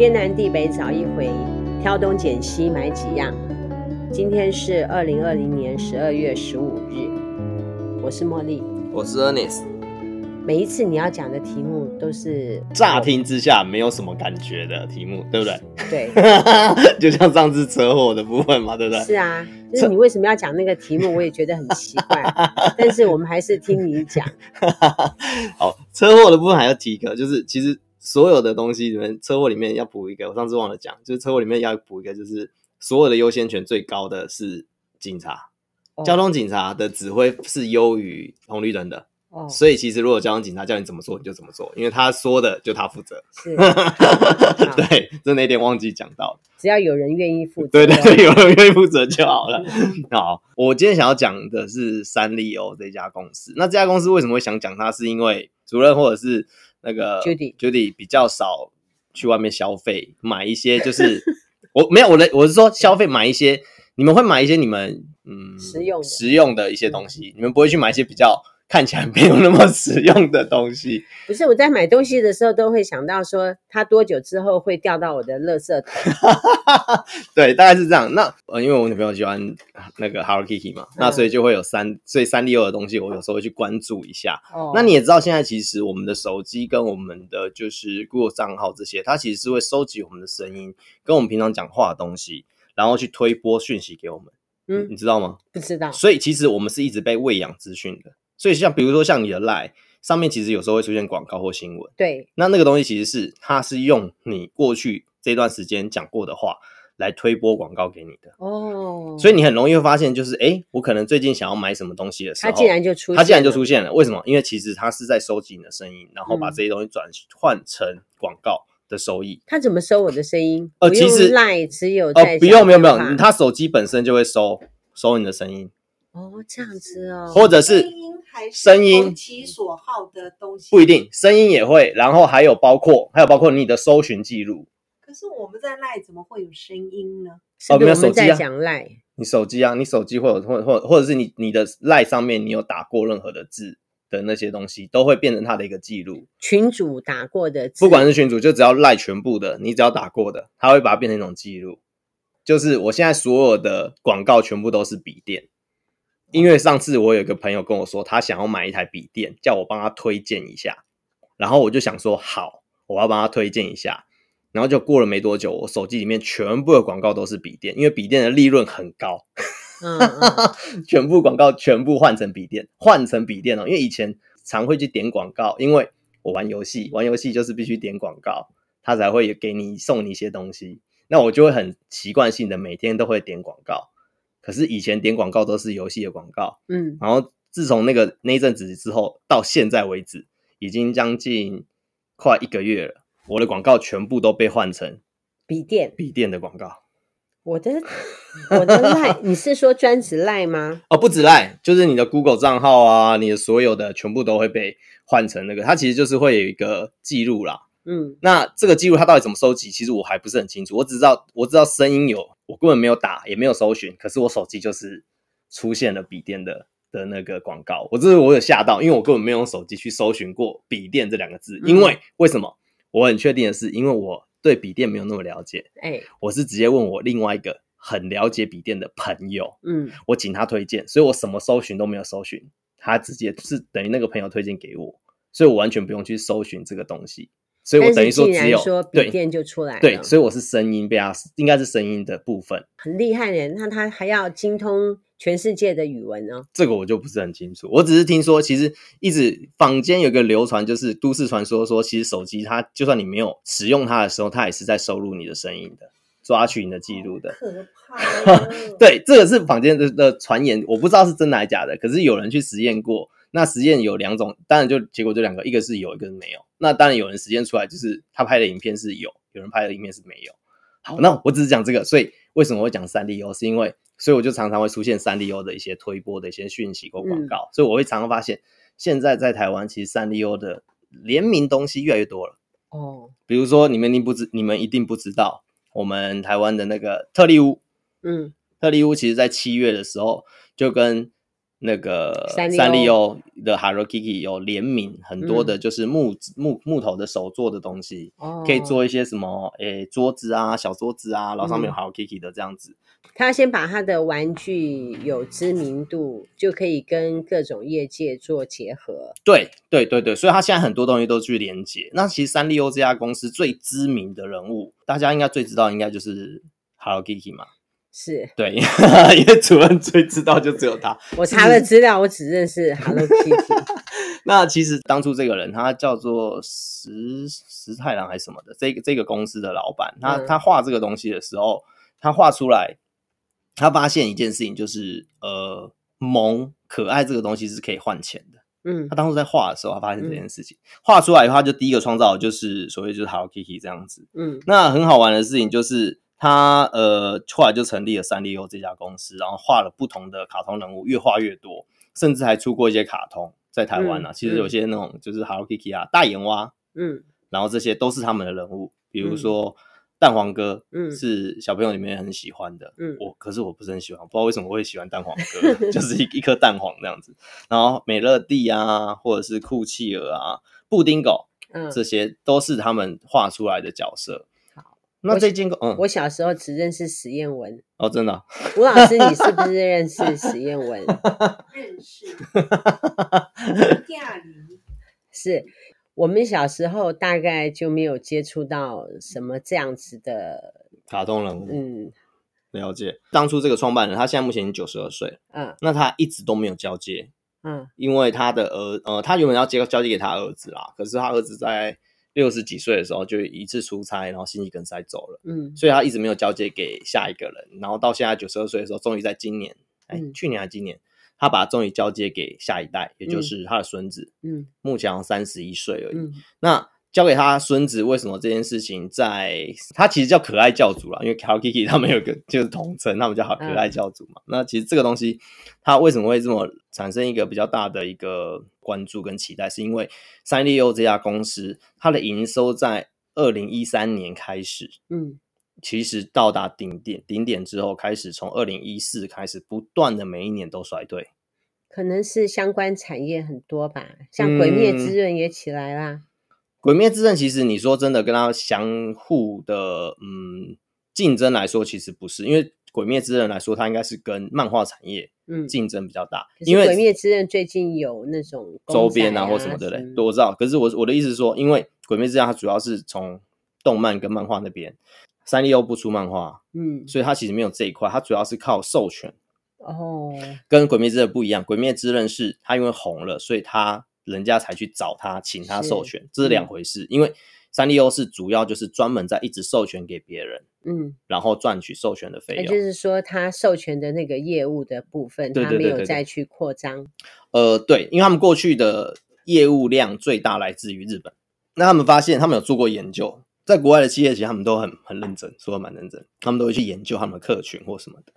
天南地北找一回，挑东拣西买几样。今天是二零二零年十二月十五日，我是茉莉，我是 Ernest。每一次你要讲的题目都是乍听之下没有什么感觉的题目，对不对？对，就像上次车祸的部分嘛，对不对？是啊，就是你为什么要讲那个题目，我也觉得很奇怪。但是我们还是听你讲。好，车祸的部分还要提一个，就是其实。所有的东西里面，车祸里面要补一个。我上次忘了讲，就是车祸里面要补一个，就是所有的优先权最高的是警察，哦、交通警察的指挥是优于红绿灯的。哦，所以其实如果交通警察叫你怎么做，你就怎么做，因为他说的就他负责。是，对，就那点忘记讲到，只要有人愿意负责，对对对，有人愿意负责就好了。好，我今天想要讲的是三丽鸥这家公司。那这家公司为什么会想讲它？是因为主任或者是。那个 Judy Judy 比较少去外面消费，买一些就是我没有我的我是说消费买一些，你们会买一些你们嗯实用实用的一些东西，你们不会去买一些比较。看起来没有那么实用的东西，不是我在买东西的时候都会想到说，它多久之后会掉到我的垃圾桶？对，大概是这样。那呃，因为我女朋友喜欢那个 Hello Kitty 嘛，嗯、那所以就会有三，所以三丽鸥的东西，我有时候会去关注一下。哦，那你也知道，现在其实我们的手机跟我们的就是 Google 账号这些，它其实是会收集我们的声音，跟我们平常讲话的东西，然后去推播讯息给我们。嗯，你知道吗？不知道。所以其实我们是一直被喂养资讯的。所以像比如说像你的 LINE 上面，其实有时候会出现广告或新闻。对，那那个东西其实是它是用你过去这段时间讲过的话来推播广告给你的。哦，所以你很容易会发现，就是哎，我可能最近想要买什么东西的时候，它竟然就出现，它竟然就出现了。为什么？因为其实它是在收集你的声音，然后把这些东西转换成广告的收益。它怎么收我的声音？呃，其实 LINE 只有在不用，没有没有，它手机本身就会收收你的声音。哦，这样子哦，或者是。声音投其所好的东西不一定，声音也会，然后还有包括还有包括你的搜寻记录。可是我们在赖怎么会有声音呢？哦，没有手机啊，讲赖，你手机啊，你手机会有或或或者是你你的赖上面你有打过任何的字的那些东西，都会变成它的一个记录。群主打过的字，不管是群主，就只要赖全部的，你只要打过的，它会把它变成一种记录。就是我现在所有的广告全部都是笔电。因为上次我有一个朋友跟我说，他想要买一台笔电，叫我帮他推荐一下。然后我就想说，好，我要帮他推荐一下。然后就过了没多久，我手机里面全部的广告都是笔电，因为笔电的利润很高。嗯，嗯，全部广告全部换成笔电，换成笔电哦。因为以前常会去点广告，因为我玩游戏，玩游戏就是必须点广告，他才会给你送你一些东西。那我就会很习惯性的每天都会点广告。可是以前点广告都是游戏的广告，嗯，然后自从那个那一阵子之后，到现在为止，已经将近快一个月了，我的广告全部都被换成笔电笔电的广告。我的我的赖，你是说专职赖吗？哦，不止赖，就是你的 Google 账号啊，你的所有的全部都会被换成那个，它其实就是会有一个记录啦。嗯，那这个记录它到底怎么收集？其实我还不是很清楚。我只知道我知道声音有，我根本没有打，也没有搜寻，可是我手机就是出现了笔电的的那个广告。我这是我有吓到，因为我根本没有用手机去搜寻过笔电这两个字。因为为什么？我很确定的是，因为我对笔电没有那么了解。哎，我是直接问我另外一个很了解笔电的朋友，嗯，我请他推荐，所以我什么搜寻都没有搜寻，他直接是等于那个朋友推荐给我，所以我完全不用去搜寻这个东西。所以我等于说只有笔电就出来了，对，对，所以我是声音被他应该是声音的部分，很厉害的。那他还要精通全世界的语文呢？这个我就不是很清楚。我只是听说，其实一直坊间有个流传，就是都市传说，说其实手机它就算你没有使用它的时候，它也是在收录你的声音的，抓取你的记录的。可怕！对，这个是坊间的的传言，我不知道是真的还是假的。可是有人去实验过。那实验有两种，当然就结果就两个，一个是有，一个是没有。那当然有人实验出来，就是他拍的影片是有，有人拍的影片是没有。好，那我只是讲这个，所以为什么会讲三丽鸥？是因为，所以我就常常会出现三丽鸥的一些推播的一些讯息或广告，嗯、所以我会常常发现，现在在台湾其实三丽鸥的联名东西越来越多了。哦，比如说你们一定不知，你们一定不知道，我们台湾的那个特利屋，嗯，特利屋其实在七月的时候就跟。那个三丽鸥三丽鸥的 Hello Kitty 有联名很多的，就是木、嗯、木木头的手做的东西，哦、可以做一些什么诶、欸、桌子啊、小桌子啊，然后上面有 Hello Kitty 的这样子。他先把他的玩具有知名度，就可以跟各种业界做结合。对对对对，所以他现在很多东西都去连接。那其实三丽欧这家公司最知名的人物，大家应该最知道，应该就是 Hello Kitty 嘛。是对，因为主任最知道就只有他。我查了资料，我只认识 Hello Kitty。那其实当初这个人，他叫做石石太郎还是什么的，这个这个公司的老板，他、嗯、他画这个东西的时候，他画出来，他发现一件事情，就是呃，萌可爱这个东西是可以换钱的。嗯，他当初在画的时候，他发现这件事情，画、嗯、出来以后，他就第一个创造的就是所谓就是 Hello Kitty 这样子。嗯，那很好玩的事情就是。他呃，后来就成立了三丽鸥这家公司，然后画了不同的卡通人物，越画越多，甚至还出过一些卡通在台湾啊、嗯。其实有些那种就是 Hello Kitty 啊、大眼蛙，嗯，然后这些都是他们的人物，比如说蛋黄哥，嗯，是小朋友里面很喜欢的，嗯，我可是我不是很喜欢，不知道为什么我会喜欢蛋黄哥，就是一一颗蛋黄这样子。然后美乐蒂啊，或者是酷企鹅啊、布丁狗，嗯，这些都是他们画出来的角色。那这件嗯，我小时候只认识史艳文哦，真的、啊。吴老师，你是不是 认识史艳文？认识。嫁梨是我们小时候大概就没有接触到什么这样子的卡通人物。嗯，了解。当初这个创办人，他现在目前已经九十二岁。嗯，那他一直都没有交接。嗯，因为他的儿呃，他原本要接交接给他儿子啦，可是他儿子在。六十几岁的时候就一次出差，然后心肌梗塞走了。嗯，所以他一直没有交接给下一个人。然后到现在九十二岁的时候，终于在今年，哎、嗯，去年还是今年，他把他终于交接给下一代，也就是他的孙子。嗯，目前三十一岁而已。嗯，那。交给他孙子，为什么这件事情在他其实叫可爱教主啦，因为 Hello Kitty 他们有个 就是统称，他们叫好可爱教主嘛。嗯、那其实这个东西，它为什么会这么产生一个比较大的一个关注跟期待，是因为三丽鸥这家公司，它的营收在二零一三年开始，嗯，其实到达顶点顶点之后，开始从二零一四开始不断的每一年都衰退，可能是相关产业很多吧，像鬼灭之刃也起来啦。嗯鬼灭之刃其实你说真的跟它相互的嗯竞争来说，其实不是，因为鬼灭之刃来说，它应该是跟漫画产业嗯竞争比较大。嗯、因为鬼灭之刃最近有那种、啊、周边啊或什么的嘞，我知道。可是我我的意思是说，因为鬼灭之刃它主要是从动漫跟漫画那边，三丽鸥不出漫画，嗯，所以它其实没有这一块，它主要是靠授权。哦，跟鬼灭之刃不一样，鬼灭之刃是它因为红了，所以它。人家才去找他，请他授权，是这是两回事。嗯、因为三丽鸥是主要就是专门在一直授权给别人，嗯，然后赚取授权的费用。也就是说，他授权的那个业务的部分，他没有再去扩张。呃，对，因为他们过去的业务量最大来自于日本。那他们发现，他们有做过研究，在国外的企业其实他们都很很认真，说的蛮认真，他们都会去研究他们的客群或什么的。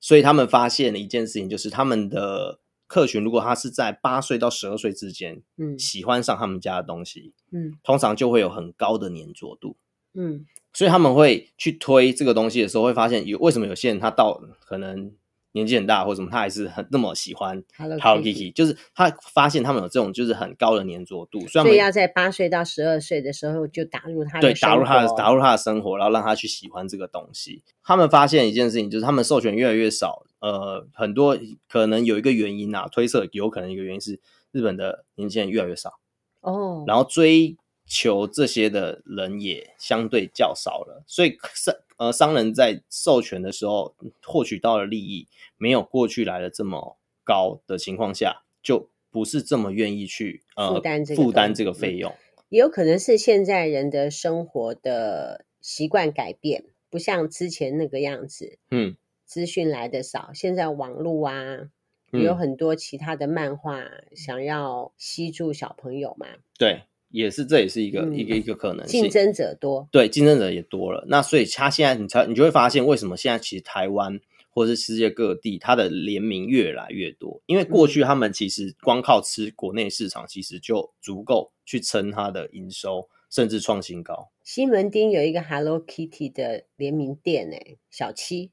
所以他们发现了一件事情，就是他们的。客群如果他是在八岁到十二岁之间，嗯，喜欢上他们家的东西，嗯，通常就会有很高的粘着度，嗯，所以他们会去推这个东西的时候，会发现有为什么有些人他到可能。年纪很大或者什么，他还是很那么喜欢 Hello Kitty，就是他发现他们有这种就是很高的粘着度，所以要在八岁到十二岁的时候就打入他的对打入他的打入他的生活，然后让他去喜欢这个东西。他们发现一件事情，就是他们授权越来越少，呃，很多可能有一个原因啊，推测有可能一个原因是日本的年轻人越来越少哦，然后追求这些的人也相对较少了，所以商呃商人在授权的时候获取到的利益没有过去来的这么高的情况下，就不是这么愿意去呃负担这个负担这个费用。也有可能是现在人的生活的习惯改变，不像之前那个样子。嗯，资讯来的少，现在网络啊，也有很多其他的漫画想要吸住小朋友嘛。对。也是，这也是一个、嗯、一个一个可能性。竞争者多，对，竞争者也多了。那所以他现在，你才你就会发现，为什么现在其实台湾或者是世界各地，它的联名越来越多。因为过去他们其实光靠吃国内市场，其实就足够去撑它的营收，甚至创新高。西门町有一个 Hello Kitty 的联名店，哎，小七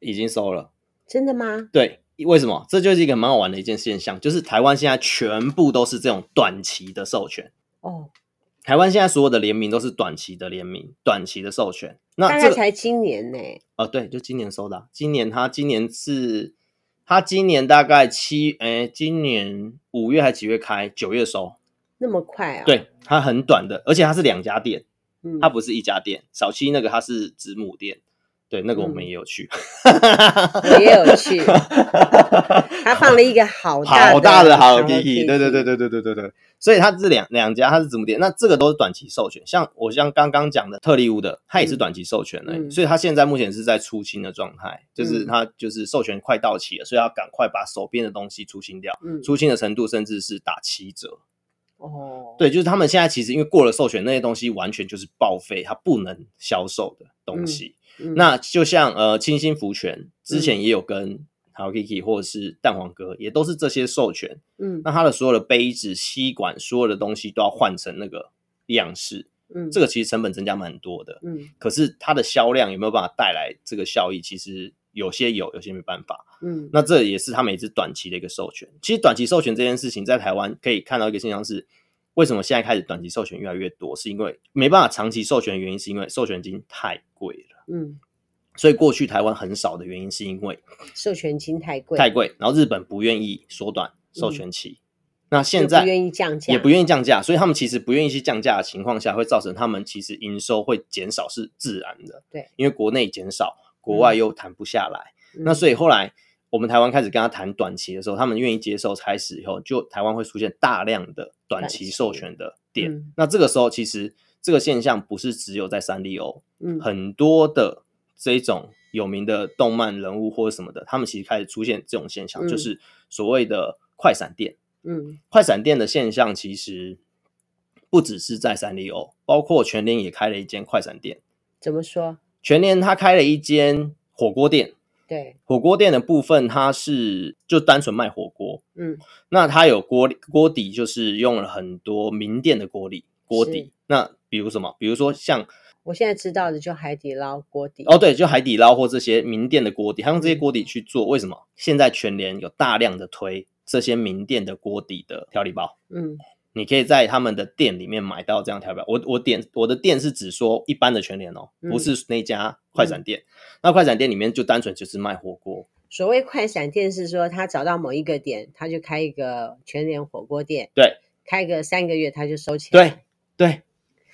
已经收了。真的吗？对，为什么？这就是一个蛮好玩的一件现象，就是台湾现在全部都是这种短期的授权哦。台湾现在所有的联名都是短期的联名，短期的授权。那、这个、大概才今年呢？哦，对，就今年收的、啊。今年他今年是，他今年大概七，哎，今年五月还几月开？九月收，那么快啊？对，它很短的，而且它是两家店，嗯，它不是一家店。小七那个它是子母店。对，那个我们也有去，嗯、也有去。他放了一个好大好大的 Hello Kitty，对对对对对对对对。所以它是两两家，它是子母店。那这个都是短期授权，像我像刚刚讲的特利屋的，它也是短期授权的、嗯，所以它现在目前是在出清的状态，就是它就是授权快到期了，所以要赶快把手边的东西出清掉。嗯，出清的程度甚至是打七折。哦，对，就是他们现在其实因为过了授权，那些东西完全就是报废，它不能销售的东西。嗯嗯、那就像呃，清新福泉之前也有跟 Hello Kitty 或者是蛋黄哥，也都是这些授权。嗯，那它的所有的杯子、吸管，所有的东西都要换成那个样式。嗯，这个其实成本增加蛮多的。嗯，可是它的销量有没有办法带来这个效益？其实有些有，有些没办法。嗯，那这也是他们也是短期的一个授权。其实短期授权这件事情，在台湾可以看到一个现象是，为什么现在开始短期授权越来越多？是因为没办法长期授权的原因，是因为授权金太贵了。嗯，所以过去台湾很少的原因是因为授权金太贵，太贵，然后日本不愿意缩短授权期，嗯、那现在不愿意降价，也不愿意降价，所以他们其实不愿意去降价的情况下，会造成他们其实营收会减少是自然的。对，因为国内减少，国外又谈不下来，嗯、那所以后来我们台湾开始跟他谈短期的时候，他们愿意接受，开始以后就台湾会出现大量的短期授权的店。嗯、那这个时候其实。这个现象不是只有在三丽鸥，嗯，很多的这种有名的动漫人物或者什么的，他们其实开始出现这种现象，嗯、就是所谓的快闪店。嗯，快闪店的现象其实不只是在三丽鸥，包括全联也开了一间快闪店。怎么说？全联他开了一间火锅店。对，火锅店的部分，它是就单纯卖火锅。嗯，那它有锅锅底，就是用了很多名店的锅底。锅底，那比如什么？比如说像我现在知道的，就海底捞锅底。哦，对，就海底捞或这些名店的锅底，他用这些锅底去做。为什么？现在全联有大量的推这些名店的锅底的调理包。嗯，你可以在他们的店里面买到这样调表。我我点我的店是指说一般的全联哦，不是那家快闪店。嗯。那快闪店里面就单纯就是卖火锅。所谓快闪店是说，他找到某一个点，他就开一个全联火锅店。对，开个三个月他就收钱。对。对，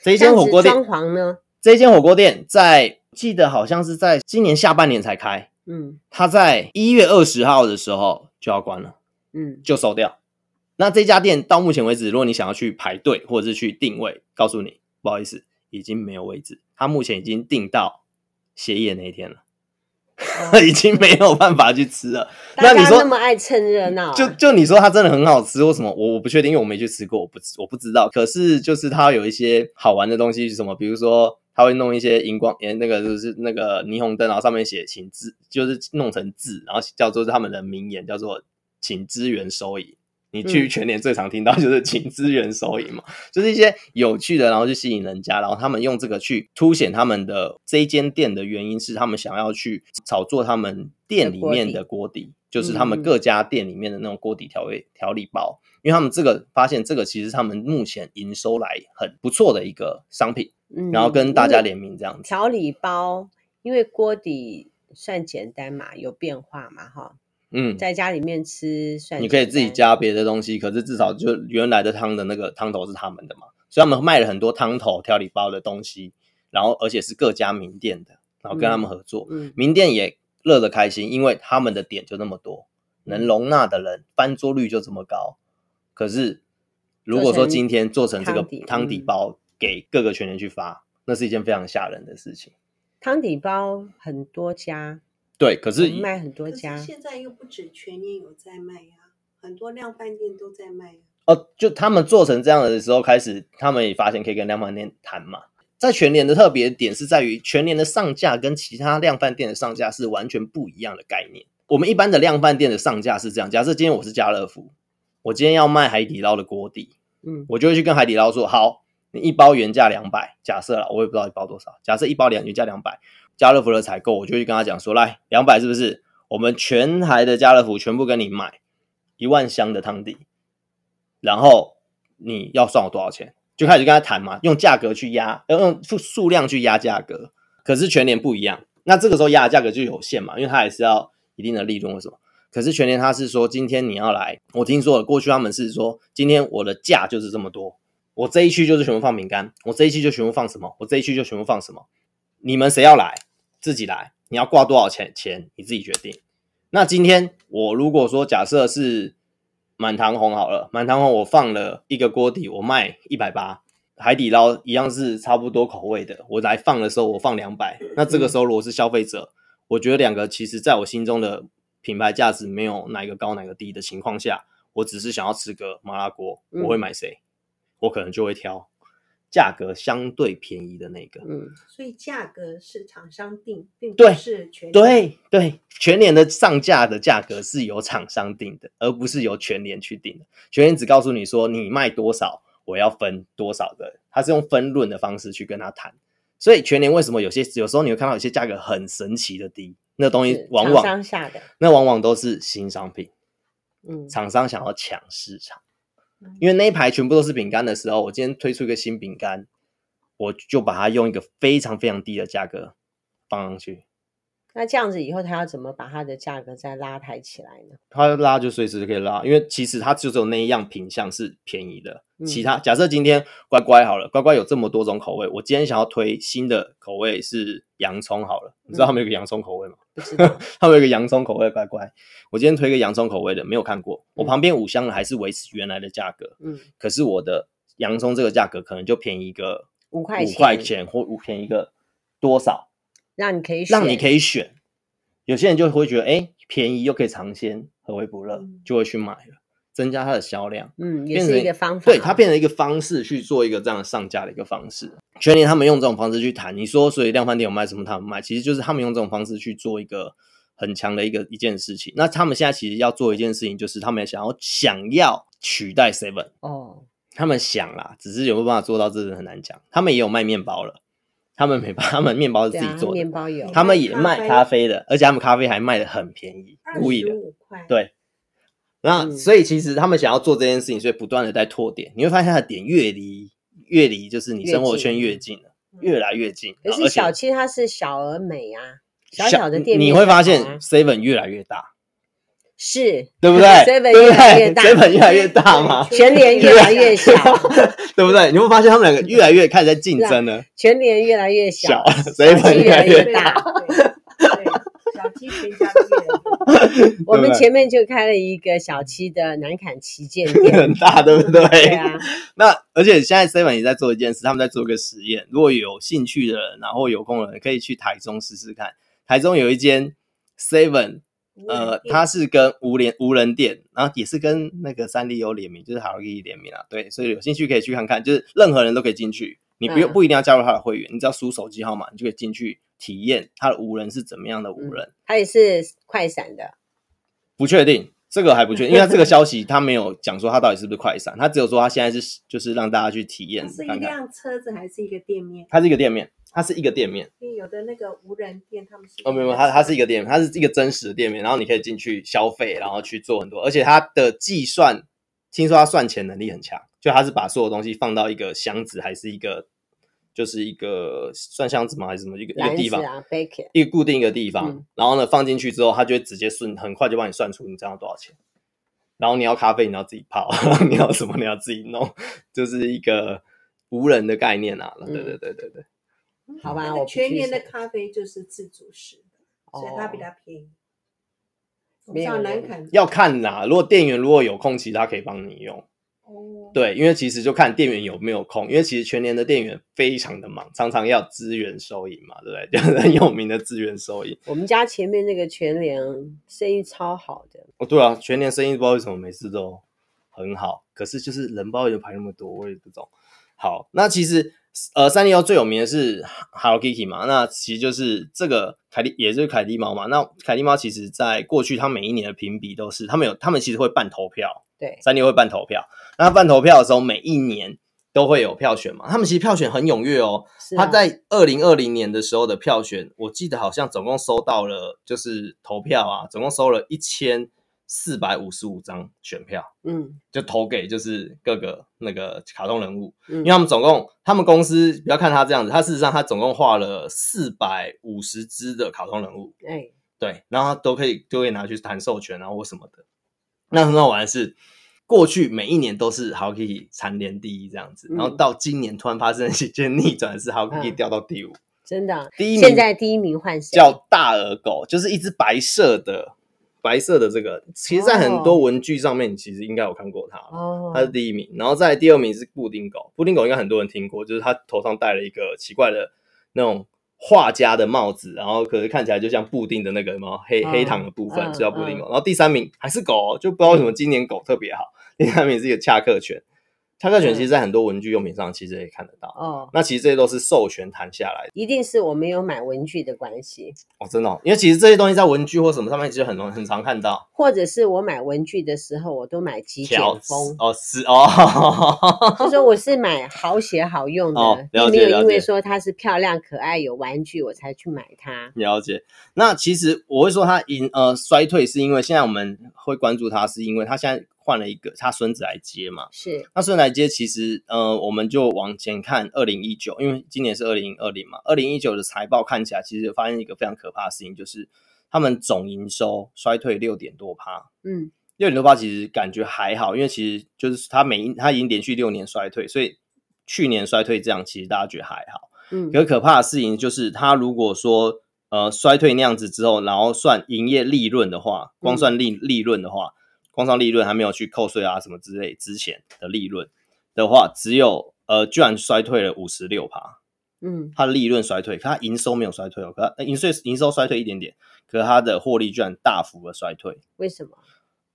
这一间火锅店装潢呢？这一间火锅店在记得好像是在今年下半年才开，嗯，他在一月二十号的时候就要关了，嗯，就收掉。那这家店到目前为止，如果你想要去排队或者是去定位，告诉你不好意思，已经没有位置。他目前已经定到歇业那一天了。已经没有办法去吃了。那你说那么爱蹭热闹，啊，就就你说它真的很好吃，或什么？我我不确定，因为我没去吃过，我不我不知道。可是就是它有一些好玩的东西，是什么？比如说它会弄一些荧光，诶那个就是那个霓虹灯，然后上面写请支，就是弄成字，然后叫做他们的名言，叫做请支援收银。你去全年最常听到就是请资源收银嘛，嗯，就是一些有趣的，然后去吸引人家，然后他们用这个去凸显他们的这一间店的原因是他们想要去炒作他们店里面的锅底，就是他们各家店里面的那种锅底调味调理包，因为他们这个发现这个其实他们目前营收来很不错的一个商品，然后跟大家联名这样子。调理包，因为锅底算简单嘛，有变化嘛，哈。嗯，在家里面吃算，你可以自己加别的东西，可是至少就原来的汤的那个汤头是他们的嘛，所以他们卖了很多汤头调理包的东西，然后而且是各家名店的，然后跟他们合作，嗯，名店也乐得开心，因为他们的点就那么多，能容纳的人翻桌率就这么高。可是如果说今天做成这个汤底包给各个全联去发，那是一件非常吓人的事情。汤底包很多家。对，可是卖很多家，现在又不止全年有在卖呀、啊，很多量贩店都在卖、啊。哦，就他们做成这样的时候，开始他们也发现可以跟量贩店谈嘛。在全年的特别点是在于，全年的上架跟其他量贩店的上架是完全不一样的概念。我们一般的量贩店的上架是这样：假设今天我是家乐福，我今天要卖海底捞的锅底，嗯，我就会去跟海底捞说，好，你一包原价两百，假设啦，我也不知道一包多少，假设一包两原价两百。家乐福的采购，我就去跟他讲说，来两百是不是？我们全台的家乐福全部跟你买一万箱的汤底，然后你要算我多少钱？就开始跟他谈嘛，用价格去压，要用数数量去压价格。可是全年不一样，那这个时候压的价格就有限嘛，因为它还是要一定的利润，为什么？可是全年他是说，今天你要来，我听说了，过去他们是说，今天我的价就是这么多，我这一区就是全部放饼干，我这一区就全部放什么，我这一区就全部放什么，你们谁要来，自己来，你要挂多少钱钱，你自己决定。那今天我如果说假设是满堂红好了，满堂红我放了一个锅底，我卖一百八，海底捞一样是差不多口味的，我来放的时候我放两百，那这个时候如果是消费者，我觉得两个其实在我心中的。品牌价值没有哪个高哪个低的情况下，我只是想要吃个麻辣锅，我会买谁？嗯、我可能就会挑价格相对便宜的那个。嗯，所以价格是厂商定，并不是全对对对，全年的上架的价格是由厂商定的，而不是由全年去定的。全年只告诉你说你卖多少，我要分多少的，他是用分论的方式去跟他谈。所以全年为什么有些有时候你会看到有些价格很神奇的低？那东西往往那往往都是新商品，嗯，厂商想要抢市场，嗯，因为那一排全部都是饼干的时候，我今天推出一个新饼干，我就把它用一个非常非常低的价格放上去。那这样子以后他要怎么把它的价格再拉抬起来呢？他拉就随时就可以拉，因为其实它就只有那一样品相是便宜的。嗯、其他假设今天乖乖好了，乖乖有这么多种口味，我今天想要推新的口味是洋葱好了，你知道他们有个洋葱口味吗？不知道，他们有个洋葱口味乖乖。我今天推一个洋葱口味的，没有看过。我旁边五箱的还是维持原来的价格，嗯，可是我的洋葱这个价格可能就便宜个五块五块钱或五便宜个多少？让你可以选让你可以选，有些人就会觉得，哎、欸，便宜又可以尝鲜，何为不乐，嗯、就会去买了，增加它的销量。嗯，也是一个方法。对，它变成一个方式去做一个这样上架的一个方式。全年他们用这种方式去谈，你说，所以量贩店有卖什么，他们卖，其实就是他们用这种方式去做一个很强的一个一件事情。那他们现在其实要做一件事情，就是他们想要想要取代 Seven 哦，他们想啦，只是有没有办法做到，这是很难讲。他们也有卖面包了。他们没把他们面包是自己做的，面包有，他们也卖咖啡的，而且他们咖啡还卖的很便宜，故意的，对。那所以其实他们想要做这件事情，所以不断的在拓点，你会发现他的点越离越离就是你生活圈越近了，越来越近。可是小七它是小而美啊，小小的店，你会发现 Seven 越来越大。是对不对？seven 越来越大，seven 越来越大嘛，全年越来越小，对不对？你会发现他们两个越来越开始在竞争了。全年越来越小，seven 越来越大。对，小七全家店。我们前面就开了一个小七的南崁旗舰店，很大，对不对？对啊。那而且现在 seven 也在做一件事，他们在做一个实验。如果有兴趣的人，然后有空的人，可以去台中试试看。台中有一间 seven。呃，它是跟无联无人店，然后也是跟那个三丽鸥联名，就是 Hello Kitty 联名啊。对，所以有兴趣可以去看看，就是任何人都可以进去，你不用、嗯、不一定要加入他的会员，你只要输手机号码，你就可以进去体验他的无人是怎么样的无人。它、嗯、也是快闪的，不确定这个还不确定，因为他这个消息 他没有讲说他到底是不是快闪，他只有说他现在是就是让大家去体验。是一辆车子还是一个店面？它是一个店面。它是一个店面，因为有的那个无人店，他们是哦，没有没有，它它是一个店面，它是一个真实的店面，然后你可以进去消费，然后去做很多，而且它的计算，听说它算钱能力很强，就它是把所有东西放到一个箱子，还是一个，就是一个算箱子吗？还是什么一个一个地方？啊、一个固定一个地方，嗯、然后呢放进去之后，它就会直接算，很快就帮你算出你这样多少钱。然后你要咖啡，你要自己泡，你要什么你要自己弄，就是一个无人的概念啊！嗯、对对对对对。好吧，全年的咖啡就是自主式的，哦、所以它比较便宜。比较难看，要看啦。如果店员如果有空，其实他可以帮你用。哦，对，因为其实就看店员有没有空，因为其实全年的店员非常的忙，常常要支援收银嘛，对不对？就是很有名的支援收银。我们家前面那个全联生意超好的。哦，对啊，全联生意不知道为什么每次都很好，可是就是人包又排那么多，我也不懂。好，那其实。呃，三丽鸥最有名的是 Hello Kitty 嘛，那其实就是这个凯蒂，也就是凯蒂猫嘛。那凯蒂猫其实在过去，它每一年的评比都是，他们有，他们其实会办投票。对，三丽鸥会办投票。那办投票的时候，每一年都会有票选嘛。他们其实票选很踊跃哦。他在二零二零年的时候的票选，我记得好像总共收到了，就是投票啊，总共收了一千四百五十五张选票。嗯，就投给就是各个那个卡通人物，嗯、因为他们总共他们公司不要看他这样子，他事实上他总共画了四百五十只的卡通人物。哎。对，然后他都可以都可以拿去谈授权，然后或什么的。那很好玩的是，过去每一年都是 Hello Kitty 蝉联第一这样子，嗯、然后到今年突然发生一件逆转，是 Hello Kitty 掉到第五。真的，第一名现在第一名换谁？叫大耳狗，就是一只白色的白色的这个，其实，在很多文具上面，其实应该有看过它。哦，它是第一名，然后再第二名是布丁狗，布丁狗应该很多人听过，就是它头上戴了一个奇怪的那种。画家的帽子，然后可是看起来就像布丁的那个什么黑、哦、黑糖的部分，叫布丁狗。嗯、然后第三名还是狗，就不知道为什么今年狗特别好。第三名是一个恰克犬。恰克犬其实，在很多文具用品上，其实也看得到。哦，那其实这些都是授权谈下来的，一定是我没有买文具的关系。哦，真的、哦，因为其实这些东西在文具或什么上面，其实很容很常看到。或者是我买文具的时候，我都买极简风。哦，是哦，就说我是买好写好用的，哦、了解，没有因为说它是漂亮可爱有玩具，我才去买它。了解。那其实我会说它因呃衰退，是因为现在我们会关注它，是因为它现在。换了一个他孙子来接嘛，是。他孙子来接，其实呃，我们就往前看二零一九，因为今年是二零二零嘛，二零一九的财报看起来，其实发现一个非常可怕的事情，就是他们总营收衰退六点多趴，嗯，六点多趴其实感觉还好，因为其实就是他每一他已经连续六年衰退，所以去年衰退这样，其实大家觉得还好，嗯，可可怕的事情就是他如果说呃衰退那样子之后，然后算营业利润的话，光算利利润的话。工商利润还没有去扣税啊什么之类之前的利润的话，只有呃居然衰退了五十六趴，嗯，它的利润衰退，可它营收没有衰退哦，可它营税营收衰退一点点，可是它的获利居然大幅的衰退，为什么？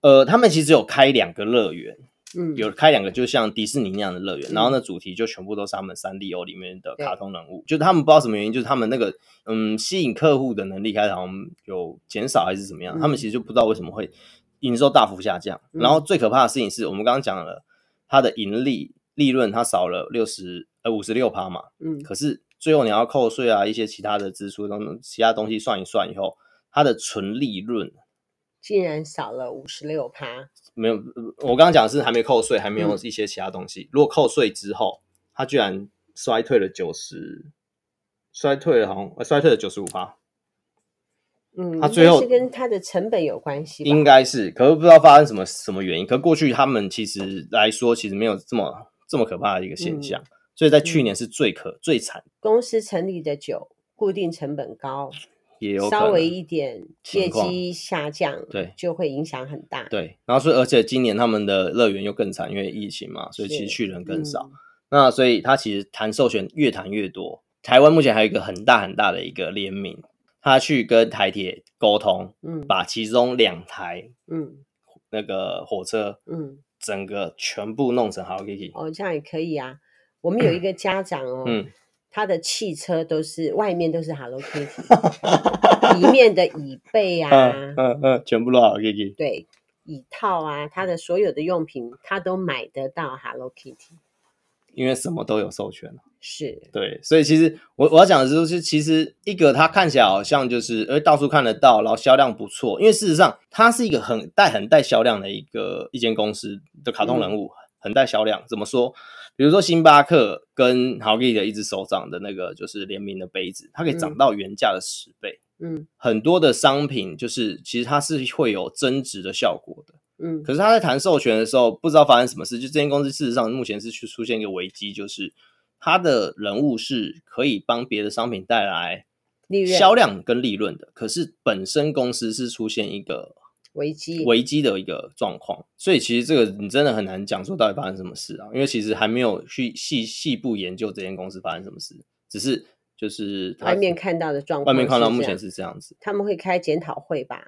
呃，他们其实有开两个乐园，嗯，有开两个就像迪士尼那样的乐园，嗯、然后呢主题就全部都是他们三 D O 里面的卡通人物，就是他们不知道什么原因，就是他们那个嗯吸引客户的能力开始好像有减少还是怎么样，嗯、他们其实就不知道为什么会。营收大幅下降，然后最可怕的事情是我们刚刚讲了，它的盈利利润它少了六十呃五十六趴嘛，嗯，可是最后你要扣税啊，一些其他的支出等等其他东西算一算以后，它的纯利润竟然少了五十六趴。没有，我刚刚讲的是还没扣税，还没有一些其他东西。嗯、如果扣税之后，它居然衰退了九十，衰退了好像衰退了九十五趴。嗯，他最后是跟他的成本有关系，应该是，可是不知道发生什么什么原因。可过去他们其实来说，其实没有这么这么可怕的一个现象，嗯、所以在去年是最可、嗯、最惨。公司成立的久，固定成本高，也有稍微一点业绩下降，对，就会影响很大。对，然后所以而且今年他们的乐园又更惨，因为疫情嘛，所以其实去人更少。嗯、那所以他其实谈授权越谈越多。台湾目前还有一个很大很大的一个联名。他去跟台铁沟通，嗯，把其中两台，嗯，那个火车，嗯，整个全部弄成 Hello Kitty。哦，这样也可以啊。我们有一个家长哦，嗯，他的汽车都是外面都是 Hello Kitty，里面的椅背啊，嗯嗯，嗯，全部都 Hello Kitty。对，椅套啊，他的所有的用品，他都买得到 Hello Kitty。因为什么都有授权。是对，所以其实我我要讲的就是，其实一个它看起来好像就是，呃，到处看得到，然后销量不错。因为事实上，它是一个很带很带销量的一个一间公司的卡通人物，嗯、很带销量。怎么说？比如说星巴克跟 Hello Kitty 的一只手掌的那个就是联名的杯子，它可以涨到原价的十倍。嗯，很多的商品就是其实它是会有增值的效果的。嗯，可是他在谈授权的时候，不知道发生什么事，就这间公司事实上目前是去出现一个危机，就是。他的人物是可以帮别的商品带来销量跟利润的，可是本身公司是出现一个危机危机的一个状况，所以其实这个你真的很难讲说到底发生什么事啊，因为其实还没有去细细部研究这间公司发生什么事，只是就是外面看到的状况，外面看到目前是这样子，他们会开检讨会吧？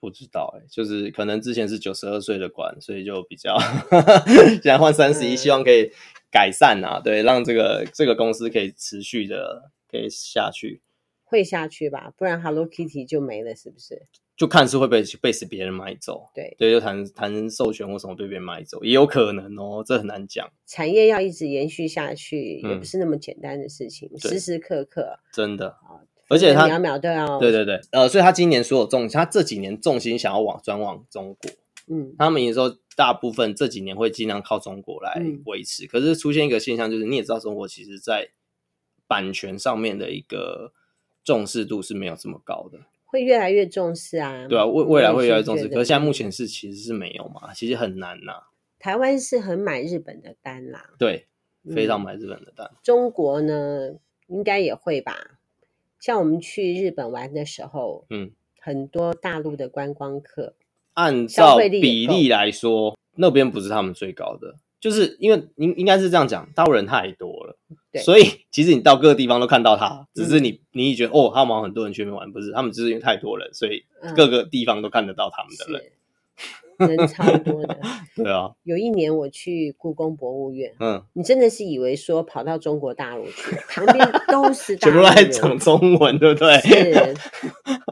不知道哎、欸，就是可能之前是九十二岁的管，所以就比较现在换三十一，希望可以。改善啊，对，让这个这个公司可以持续的可以下去，会下去吧，不然 Hello Kitty 就没了，是不是？就看是会被被是别人买走。对对，就谈谈授权或什么被别人买走，也有可能哦，这很难讲。产业要一直延续下去，也不是那么简单的事情，时时刻刻真的。而且他秒秒都要。对对对，呃，所以他今年所有重，他这几年重心想要往转往中国。嗯，他们也说大部分这几年会尽量靠中国来维持，可是出现一个现象，就是你也知道，中国其实在版权上面的一个重视度是没有这么高的。会越来越重视啊，对啊，未未来会越来越重视，可是现在目前是其实是没有嘛，其实很难呐、啊。台湾是很买日本的单啦，对，非常买日本的单。嗯、中国呢，应该也会吧？像我们去日本玩的时候，嗯，很多大陆的观光客，按照比例来说，那边不是他们最高的。就是因为应应该是这样讲，大陆人太多了，对，所以 其实你到各个地方都看到他，只是你、嗯、你觉得哦，他们很多人去那边玩，不是，他们只是因为太多人，所以各个地方都看得到他们的人，人超多的。对啊，有一年我去故宫博物院，嗯，你真的是以为说跑到中国大陆去，旁边都是大陆全部都在讲中文，对不对？是，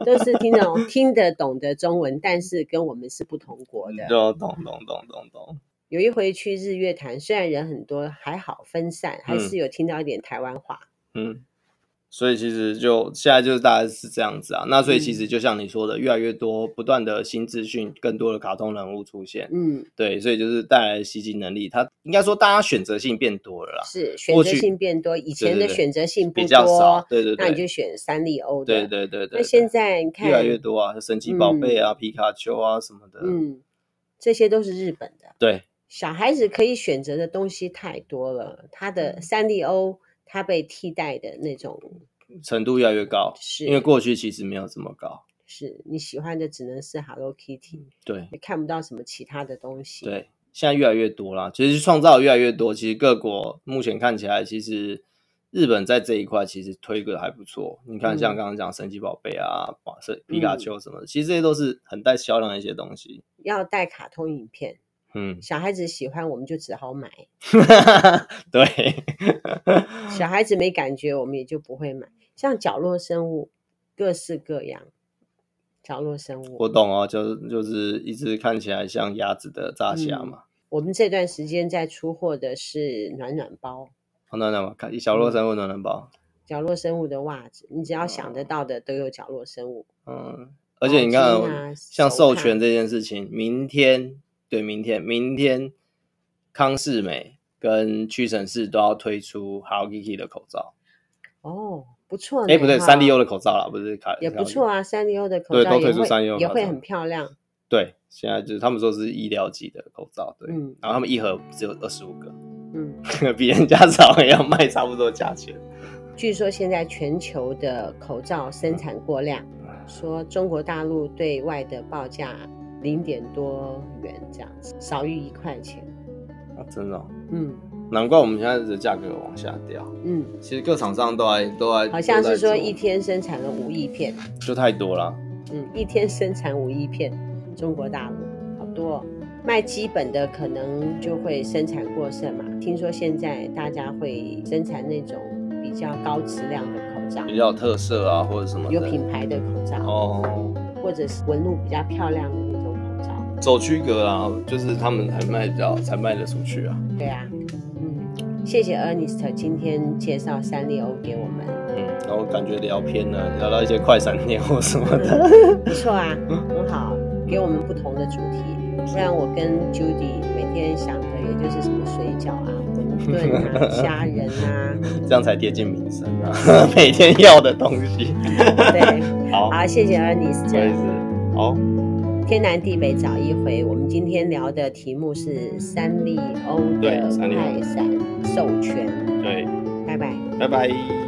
都是听懂听得懂的中文，但是跟我们是不同国的，就懂懂懂懂懂。有一回去日月潭，虽然人很多，还好分散，还是有听到一点台湾话。嗯，所以其实就现在就是大概是这样子啊。那所以其实就像你说的，越来越多不断的新资讯，更多的卡通人物出现。嗯，对，所以就是带来的吸金能力，它应该说大家选择性变多了啦。是选择性变多，以前的选择性比较少。对对对，那你就选三丽鸥的。对对对对。那现在你看越来越多啊，神奇宝贝啊，皮卡丘啊什么的。嗯，这些都是日本的。对。小孩子可以选择的东西太多了，他的三丽鸥，他被替代的那种程度越来越高，是因为过去其实没有这么高。是你喜欢的只能是 Hello Kitty，对，你看不到什么其他的东西。对，现在越来越多啦，其实创造越来越多。其实各国目前看起来，其实日本在这一块其实推的还不错。你看，像刚刚讲神奇宝贝啊，是皮卡丘什么的，嗯，其实这些都是很带销量的一些东西。要带卡通影片。嗯，小孩子喜欢，我们就只好买。对，小孩子没感觉，我们也就不会买。像角落生物，各式各样。角落生物，我懂哦，就是就是一只看起来像鸭子的炸虾嘛。嗯。我们这段时间在出货的是暖暖包。哦，暖暖包，看角落生物暖暖包。角落生物的袜子，你只要想得到的都有角落生物。嗯，而且你看，啊，像授权这件事情，明天。对，明天明天康世美跟屈臣氏都要推出 Hello Kitty 的口罩哦，不错。哎，不对，三丽鸥的口罩啦，不是卡也不错啊，三丽鸥的口罩对都推出三丽鸥也会很漂亮。对，现在就是他们说是医疗级的口罩，对，嗯，然后他们一盒只有二十五个，嗯，比人家早也要卖差不多价钱。据说现在全球的口罩生产过量，说中国大陆对外的报价。零点多元这样子，少于一块钱啊！真的、哦，嗯，难怪我们现在的价格往下掉。嗯，其实各厂商都还都还，好像是说一天生产了五亿片，就太多了。嗯，一天生产五亿片，中国大陆好多、哦。卖基本的可能就会生产过剩嘛。听说现在大家会生产那种比较高质量的口罩，比较特色啊，或者什么有品牌的口罩哦，或者是纹路比较漂亮的。走区隔啊，就是他们才卖比较才卖得出去啊。对啊，嗯，谢谢 Ernest 今天介绍三丽鸥给我们。嗯，然后感觉聊偏了，聊到一些快闪店或什么的。不错啊，很好，给我们不同的主题。虽然我跟 Judy 每天想的也就是什么水饺啊、馄饨啊、虾仁啊，这样才贴近民生啊，每天要的东西。对，好，好，谢谢 Ernest。好。天南地北找一回，我们今天聊的题目是三丽鸥的快闪授权。对，拜拜，拜拜。